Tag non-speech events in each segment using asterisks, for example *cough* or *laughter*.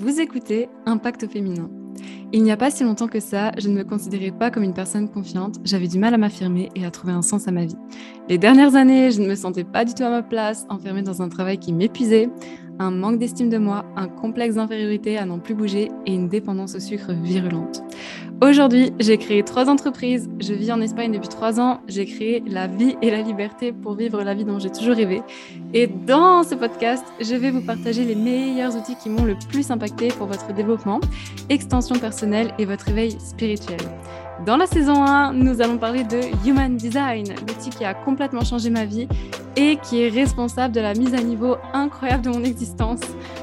Vous écoutez Impact féminin. Il n'y a pas si longtemps que ça, je ne me considérais pas comme une personne confiante, j'avais du mal à m'affirmer et à trouver un sens à ma vie. Les dernières années, je ne me sentais pas du tout à ma place, enfermée dans un travail qui m'épuisait, un manque d'estime de moi, un complexe d'infériorité à n'en plus bouger et une dépendance au sucre virulente. Aujourd'hui, j'ai créé trois entreprises. Je vis en Espagne depuis trois ans. J'ai créé la vie et la liberté pour vivre la vie dont j'ai toujours rêvé. Et dans ce podcast, je vais vous partager les meilleurs outils qui m'ont le plus impacté pour votre développement, extension personnelle et votre éveil spirituel. Dans la saison 1, nous allons parler de Human Design, l'outil qui a complètement changé ma vie et qui est responsable de la mise à niveau incroyable de mon existence.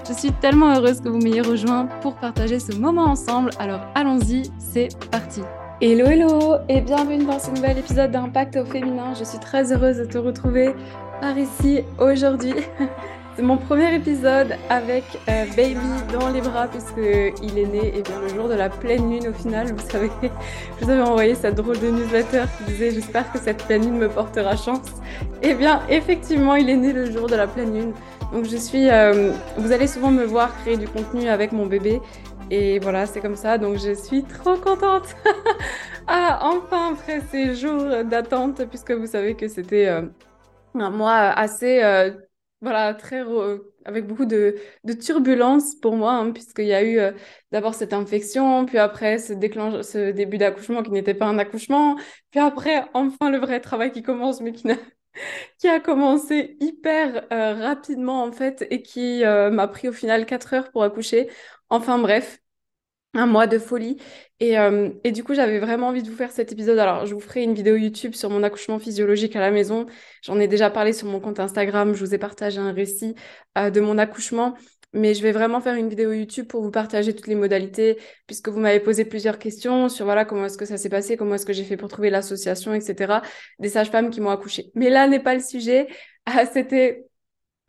Je suis tellement heureuse que vous m'ayez rejoint pour partager ce moment ensemble. Alors allons-y, c'est parti. Hello hello et bienvenue dans ce nouvel épisode d'Impact au féminin. Je suis très heureuse de te retrouver par ici aujourd'hui. *laughs* C'est mon premier épisode avec euh, Baby dans les bras puisqu'il est né eh bien, le jour de la pleine lune au final. Vous savez, *laughs* je vous avais envoyé cette drôle de newsletter qui disait j'espère que cette pleine lune me portera chance. Eh bien effectivement il est né le jour de la pleine lune. Donc je suis, euh, vous allez souvent me voir créer du contenu avec mon bébé et voilà c'est comme ça. Donc je suis trop contente. *laughs* ah enfin après ces jours d'attente puisque vous savez que c'était euh, un mois assez voilà, très avec beaucoup de, de turbulences pour moi, hein, puisqu'il y a eu euh, d'abord cette infection, puis après ce, déclenche, ce début d'accouchement qui n'était pas un accouchement, puis après enfin le vrai travail qui commence, mais qui, *laughs* qui a commencé hyper euh, rapidement en fait, et qui euh, m'a pris au final 4 heures pour accoucher. Enfin bref, un mois de folie. Et, euh, et du coup, j'avais vraiment envie de vous faire cet épisode. Alors, je vous ferai une vidéo YouTube sur mon accouchement physiologique à la maison. J'en ai déjà parlé sur mon compte Instagram. Je vous ai partagé un récit euh, de mon accouchement. Mais je vais vraiment faire une vidéo YouTube pour vous partager toutes les modalités, puisque vous m'avez posé plusieurs questions sur voilà comment est-ce que ça s'est passé, comment est-ce que j'ai fait pour trouver l'association, etc. Des sages-femmes qui m'ont accouché. Mais là n'est pas le sujet. *laughs* C'était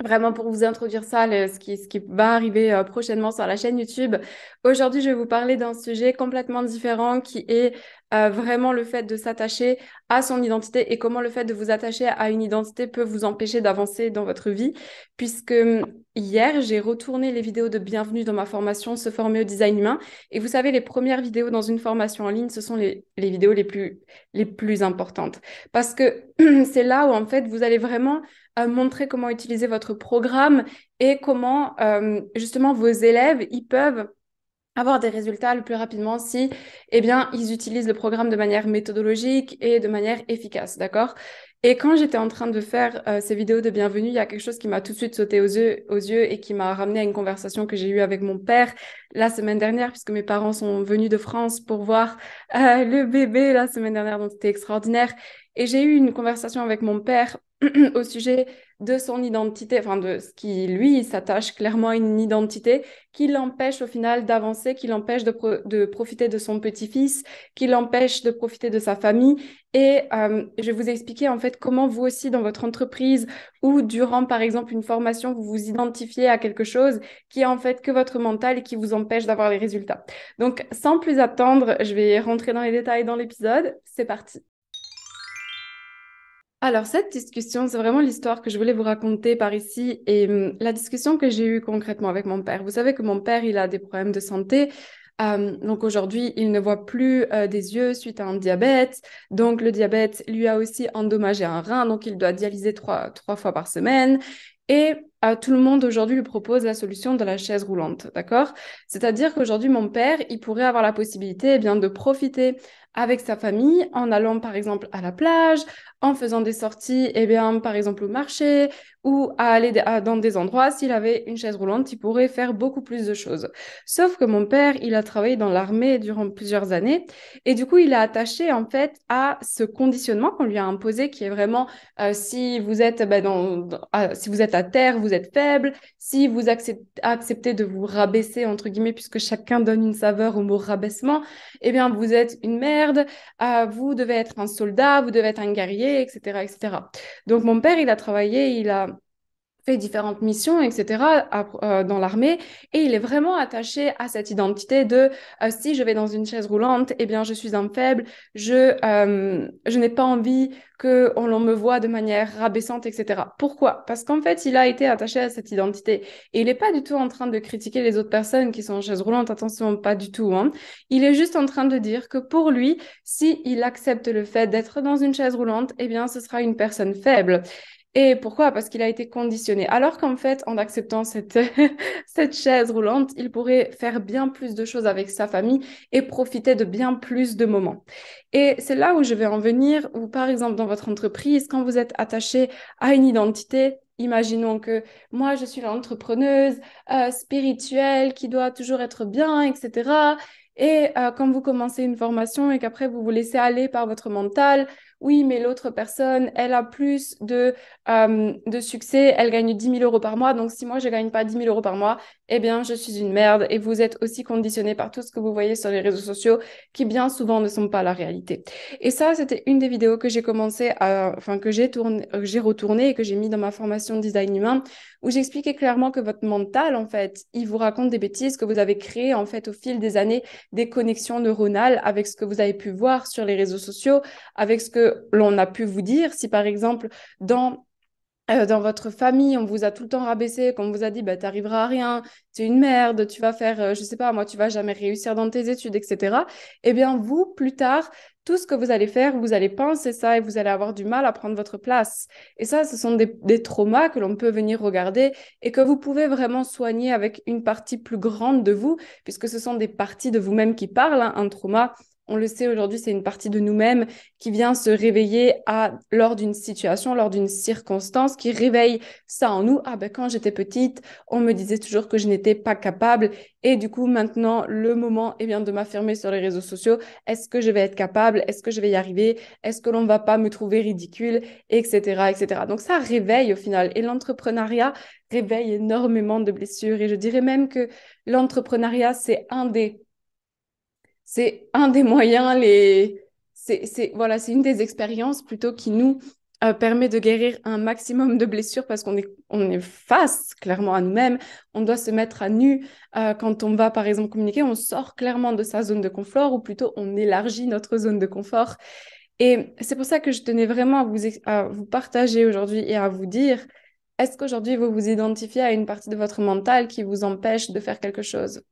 vraiment pour vous introduire ça, ce, qui, va arriver euh, prochainement sur la chaîne YouTube. Aujourd'hui, je vais vous parler d'un sujet complètement différent qui est euh, vraiment le fait de s'attacher à son identité et comment le fait de vous attacher à une identité peut vous empêcher d'avancer dans votre vie. Puisque hum, hier, j'ai retourné les vidéos de bienvenue dans ma formation Se former au design humain. Et vous savez, les premières vidéos dans une formation en ligne, ce sont les, vidéos les plus importantes. Parce que *clears throat* c'est là où, en fait, vous allez vraiment montrer comment utiliser votre programme et comment euh, justement vos élèves ils peuvent avoir des résultats le plus rapidement si eh bien ils utilisent le programme de manière méthodologique et de manière efficace d'accord? Et quand j'étais en train de faire euh, ces vidéos de bienvenue il y a quelque chose qui m'a tout de suite sauté aux yeux, aux yeux et qui m'a ramené à une conversation que j'ai eue avec mon père la semaine dernière puisque mes parents sont venus de France pour voir euh, le bébé la semaine dernière. Donc c'était extraordinaire. Et j'ai eu une conversation avec mon père *clears throat* au sujet de son identité, enfin de ce qui, lui, s'attache clairement à une identité qui l'empêche au final d'avancer, qui l'empêche de, profiter de son petit-fils, qui l'empêche de profiter de sa famille. Et euh, je vais vous expliquer en fait comment vous aussi dans votre entreprise ou durant par exemple une formation, vous vous identifiez à quelque chose qui est en fait que votre mental et qui vous empêche d'avoir les résultats. Donc sans plus attendre, je vais rentrer dans les détails dans l'épisode. C'est parti. Alors, cette discussion, c'est vraiment l'histoire que je voulais vous raconter par ici et hum, la discussion que j'ai eue concrètement avec mon père. Vous savez que mon père, il a des problèmes de santé. Hum, donc aujourd'hui, il ne voit plus euh, des yeux suite à un diabète. Donc le diabète lui a aussi endommagé un rein, donc il doit dialyser trois, trois fois par semaine. Et euh, tout le monde aujourd'hui lui propose la solution de la chaise roulante, d'accord? C'est-à-dire qu'aujourd'hui, mon père, il pourrait avoir la possibilité eh bien, de profiter avec sa famille en allant par exemple à la plage, en faisant des sorties, eh bien, par exemple au marché ou à aller dans des endroits. S'il avait une chaise roulante, il pourrait faire beaucoup plus de choses. Sauf que mon père, il a travaillé dans l'armée durant plusieurs années et du coup, il est attaché en fait à ce conditionnement qu'on lui a imposé qui est vraiment euh, si vous êtes ben, dans, si vous êtes à terre, vous êtes faible. Si vous acceptez de vous rabaisser entre guillemets puisque chacun donne une saveur au mot rabaissement, eh bien, vous êtes une merde. Euh, vous devez être un soldat, vous devez être un guerrier etc., etc. Donc mon père, il a travaillé, il a fait différentes missions, etc., euh, dans l'armée, et il est vraiment attaché à cette identité de euh, si je vais dans une chaise roulante, eh bien, je suis un faible, je, euh, je n'ai pas envie que on me voit de manière rabaissante, etc. Pourquoi? Parce qu'en fait, il a été attaché à cette identité, et il n'est pas du tout en train de critiquer les autres personnes qui sont en chaise roulante, attention, pas du tout. Hein. Il est juste en train de dire que pour lui, si il accepte le fait d'être dans une chaise roulante, eh bien, ce sera une personne faible. Et pourquoi? Parce qu'il a été conditionné. Alors qu'en fait, en acceptant cette, *laughs* cette chaise roulante, il pourrait faire bien plus de choses avec sa famille et profiter de bien plus de moments. Et c'est là où je vais en venir, ou par exemple dans votre entreprise, quand vous êtes attaché à une identité, Imaginons que moi, je suis l'entrepreneuse euh, spirituelle qui doit toujours être bien, etc. Et euh, quand vous commencez une formation et qu'après vous vous laissez aller par votre mental, oui, mais l'autre personne, elle a plus de, euh, de succès, elle gagne 10 000 euros par mois. Donc, si moi, je ne gagne pas 10 000 euros par mois, eh bien, je suis une merde. Et vous êtes aussi conditionné par tout ce que vous voyez sur les réseaux sociaux qui, bien souvent, ne sont pas la réalité. Et ça, c'était une des vidéos que j'ai commencé à, enfin, que j'ai tourné, j'ai retourné et que j'ai mis dans ma formation design humain où j'expliquais clairement que votre mental, en fait, il vous raconte des bêtises que vous avez créées, en fait, au fil des années, des connexions neuronales avec ce que vous avez pu voir sur les réseaux sociaux, avec ce que l'on a pu vous dire. Si par exemple, dans euh, dans votre famille, on vous a tout le temps rabaissé, qu'on vous a dit, bah, tu n'arriveras à rien, tu es une merde, tu vas faire, euh, je sais pas, moi, tu vas jamais réussir dans tes études, etc. Eh bien, vous, plus tard, tout ce que vous allez faire, vous allez penser ça et vous allez avoir du mal à prendre votre place. Et ça, ce sont des, des traumas que l'on peut venir regarder et que vous pouvez vraiment soigner avec une partie plus grande de vous, puisque ce sont des parties de vous-même qui parlent. Hein. Un trauma, on le sait aujourd'hui, c'est une partie de nous-mêmes qui vient se réveiller à, lors d'une situation, lors d'une circonstance, qui réveille ça en nous. Ah ben quand j'étais petite, on me disait toujours que je n'étais pas capable. Et du coup, maintenant, le moment est bien de m'affirmer sur les réseaux sociaux. Est-ce que je vais être capable? Est-ce que je vais y arriver? Est-ce que l'on ne va pas me trouver ridicule? Etc. etc. Donc ça réveille au final. Et l'entrepreneuriat réveille énormément de blessures. Et je dirais même que l'entrepreneuriat, c'est un des c'est un des moyens, les... c'est voilà, une des expériences plutôt qui nous euh, permet de guérir un maximum de blessures parce qu'on est, on est face clairement à nous-mêmes. On doit se mettre à nu euh, quand on va, par exemple, communiquer. On sort clairement de sa zone de confort ou plutôt on élargit notre zone de confort. Et c'est pour ça que je tenais vraiment à vous, à vous partager aujourd'hui et à vous dire est-ce qu'aujourd'hui vous vous identifiez à une partie de votre mental qui vous empêche de faire quelque chose?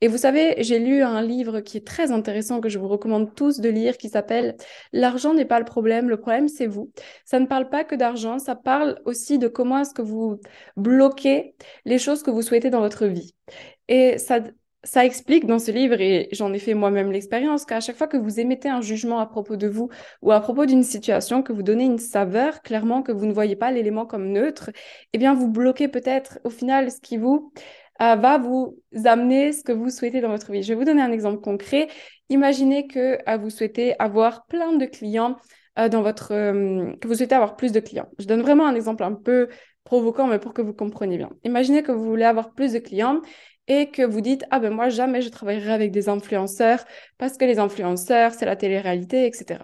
Et vous savez, j'ai lu un livre qui est très intéressant que je vous recommande tous de lire qui s'appelle L'argent n'est pas le problème, le problème c'est vous. Ça ne parle pas que d'argent, ça parle aussi de comment est-ce que vous bloquez les choses que vous souhaitez dans votre vie. Et ça, ça explique dans ce livre, et j'en ai fait moi-même l'expérience, qu'à chaque fois que vous émettez un jugement à propos de vous ou à propos d'une situation, que vous donnez une saveur, clairement que vous ne voyez pas l'élément comme neutre, eh bien, vous bloquez peut-être au final ce qui vous euh, va vous amener ce que vous souhaitez dans votre vie. Je vais vous donner un exemple concret. Imaginez que euh, vous souhaitez avoir plein de clients euh, dans votre... que vous souhaitez avoir plus de clients. Je donne vraiment un exemple un peu provoquant, mais pour que vous compreniez bien. Imaginez que vous voulez avoir plus de clients et que vous dites ah ben moi jamais je travaillerai avec des influenceurs parce que les influenceurs c'est la télé-réalité etc.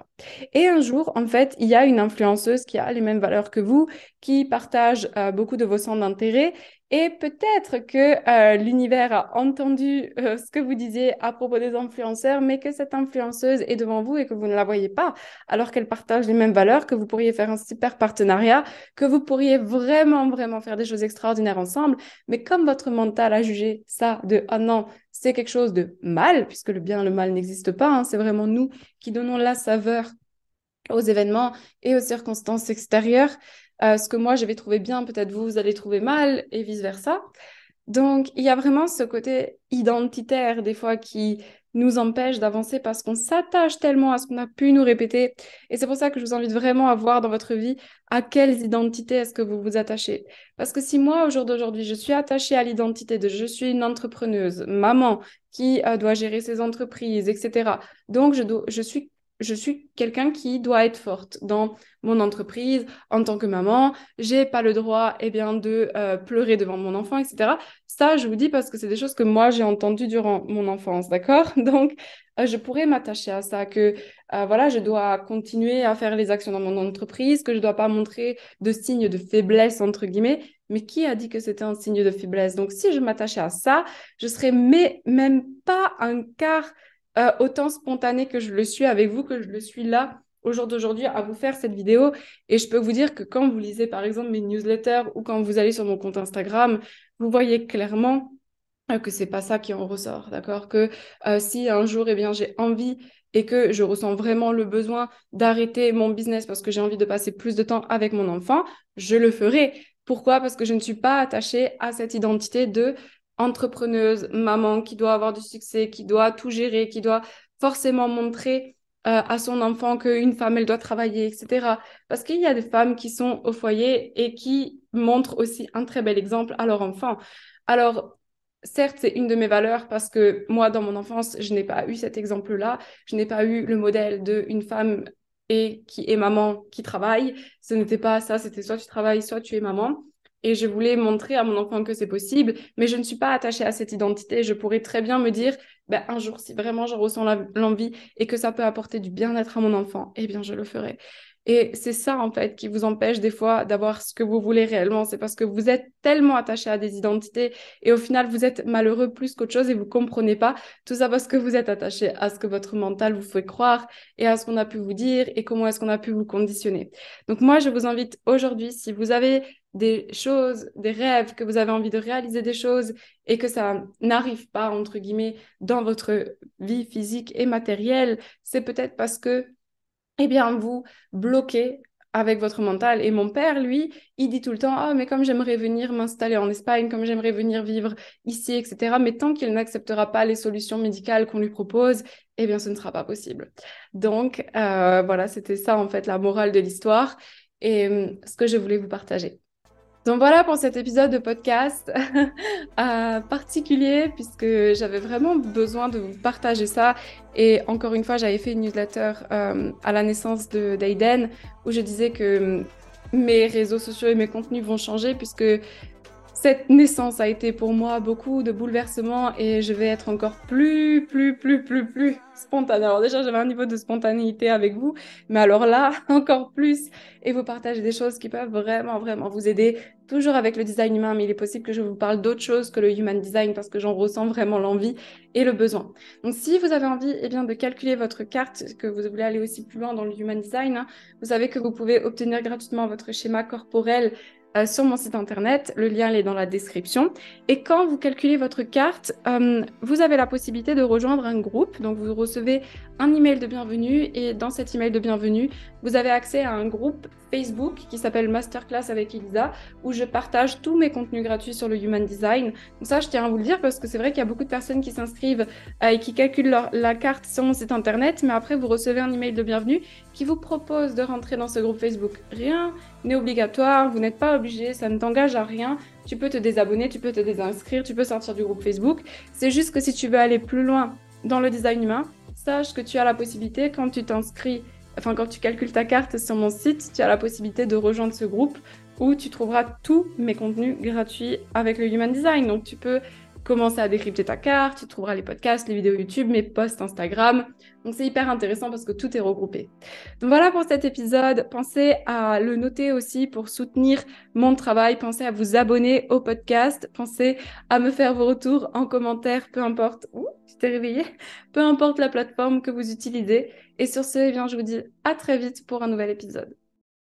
Et un jour en fait il y a une influenceuse qui a les mêmes valeurs que vous qui partage euh, beaucoup de vos centres d'intérêt et peut-être que euh, l'univers a entendu euh, ce que vous disiez à propos des influenceurs, mais que cette influenceuse est devant vous et que vous ne la voyez pas, alors qu'elle partage les mêmes valeurs, que vous pourriez faire un super partenariat, que vous pourriez vraiment, vraiment faire des choses extraordinaires ensemble. Mais comme votre mental a jugé ça de ah non, c'est quelque chose de mal, puisque le bien et le mal n'existent pas, hein, c'est vraiment nous qui donnons la saveur aux événements et aux circonstances extérieures. Euh, ce que moi je vais trouver bien, peut-être vous, vous allez trouver mal et vice-versa. Donc, il y a vraiment ce côté identitaire des fois qui nous empêche d'avancer parce qu'on s'attache tellement à ce qu'on a pu nous répéter. Et c'est pour ça que je vous invite vraiment à voir dans votre vie à quelles identités est-ce que vous vous attachez. Parce que si moi, au jour d'aujourd'hui, je suis attachée à l'identité de je suis une entrepreneuse, maman qui euh, doit gérer ses entreprises, etc. Donc, je, je suis je suis quelqu'un qui doit être forte dans mon entreprise en tant que maman. J'ai pas le droit, eh bien, de euh, pleurer devant mon enfant, etc. Ça, je vous dis parce que c'est des choses que moi j'ai entendues durant mon enfance, d'accord? *laughs* Donc, euh, je pourrais m'attacher à ça, que euh, voilà, je dois continuer à faire les actions dans mon entreprise, que je dois pas montrer de signes de faiblesse entre guillemets. Mais qui a dit que c'était un signe de faiblesse? Donc, si je m'attachais à ça, je serais même pas un quart euh, autant spontané que je le suis avec vous, que je le suis là au jour d'aujourd'hui à vous faire cette vidéo. Et je peux vous dire que quand vous lisez par exemple mes newsletters ou quand vous allez sur mon compte Instagram, vous voyez clairement euh, que c'est pas ça qui en ressort, d'accord? Que euh, si un jour, eh bien, j'ai envie et que je ressens vraiment le besoin d'arrêter mon business parce que j'ai envie de passer plus de temps avec mon enfant, je le ferai. Pourquoi? Parce que je ne suis pas attachée à cette identité de entrepreneuse, maman qui doit avoir du succès, qui doit tout gérer, qui doit forcément montrer euh, à son enfant qu'une femme, elle doit travailler, etc. Parce qu'il y a des femmes qui sont au foyer et qui montrent aussi un très bel exemple à leur enfant. Alors, certes, c'est une de mes valeurs parce que moi, dans mon enfance, je n'ai pas eu cet exemple-là. Je n'ai pas eu le modèle d'une femme et qui est maman qui travaille. Ce n'était pas ça, c'était soit tu travailles, soit tu es maman et je voulais montrer à mon enfant que c'est possible, mais je ne suis pas attachée à cette identité. Je pourrais très bien me dire, ben, un jour, si vraiment j'en ressens l'envie et que ça peut apporter du bien-être à mon enfant, eh bien, je le ferai. Et c'est ça, en fait, qui vous empêche des fois d'avoir ce que vous voulez réellement. C'est parce que vous êtes tellement attaché à des identités et au final, vous êtes malheureux plus qu'autre chose et vous comprenez pas tout ça parce que vous êtes attaché à ce que votre mental vous fait croire et à ce qu'on a pu vous dire et comment est-ce qu'on a pu vous conditionner. Donc, moi, je vous invite aujourd'hui, si vous avez des choses, des rêves, que vous avez envie de réaliser des choses et que ça n'arrive pas, entre guillemets, dans votre vie physique et matérielle, c'est peut-être parce que eh bien, vous bloquez avec votre mental. Et mon père, lui, il dit tout le temps, ah, mais comme j'aimerais venir m'installer en Espagne, comme j'aimerais venir vivre ici, etc. Mais tant qu'il n'acceptera pas les solutions médicales qu'on lui propose, eh bien, ce ne sera pas possible. Donc, euh, voilà, c'était ça, en fait, la morale de l'histoire et euh, ce que je voulais vous partager. Donc voilà pour cet épisode de podcast *laughs* euh, particulier puisque j'avais vraiment besoin de vous partager ça. Et encore une fois, j'avais fait une newsletter euh, à la naissance d'Aiden où je disais que mes réseaux sociaux et mes contenus vont changer puisque cette naissance a été pour moi beaucoup de bouleversements et je vais être encore plus, plus, plus, plus, plus spontanée. Alors déjà, j'avais un niveau de spontanéité avec vous, mais alors là, *laughs* encore plus. Et vous partagez des choses qui peuvent vraiment, vraiment vous aider, toujours avec le design humain, mais il est possible que je vous parle d'autre chose que le human design parce que j'en ressens vraiment l'envie et le besoin. Donc si vous avez envie eh bien, de calculer votre carte, que vous voulez aller aussi plus loin dans le human design, hein, vous savez que vous pouvez obtenir gratuitement votre schéma corporel euh, sur mon site internet. Le lien est dans la description. Et quand vous calculez votre carte, euh, vous avez la possibilité de rejoindre un groupe. Donc vous recevez un email de bienvenue et dans cet email de bienvenue, vous avez accès à un groupe Facebook qui s'appelle Masterclass avec Elisa où je partage tous mes contenus gratuits sur le Human Design. Donc ça, je tiens à vous le dire parce que c'est vrai qu'il y a beaucoup de personnes qui s'inscrivent euh, et qui calculent leur, la carte sur mon site internet, mais après vous recevez un email de bienvenue qui vous propose de rentrer dans ce groupe Facebook. Rien n'est obligatoire, vous n'êtes pas obligé, ça ne t'engage à rien. Tu peux te désabonner, tu peux te désinscrire, tu peux sortir du groupe Facebook. C'est juste que si tu veux aller plus loin dans le design humain, sache que tu as la possibilité quand tu t'inscris, enfin quand tu calcules ta carte sur mon site, tu as la possibilité de rejoindre ce groupe où tu trouveras tous mes contenus gratuits avec le Human Design. Donc tu peux commencer à décrypter ta carte, tu trouveras les podcasts, les vidéos YouTube, mes posts Instagram. Donc c'est hyper intéressant parce que tout est regroupé. Donc voilà pour cet épisode. Pensez à le noter aussi pour soutenir mon travail. Pensez à vous abonner au podcast. Pensez à me faire vos retours en commentaire, peu importe où tu t'es réveillé, peu importe la plateforme que vous utilisez. Et sur ce, eh bien, je vous dis à très vite pour un nouvel épisode.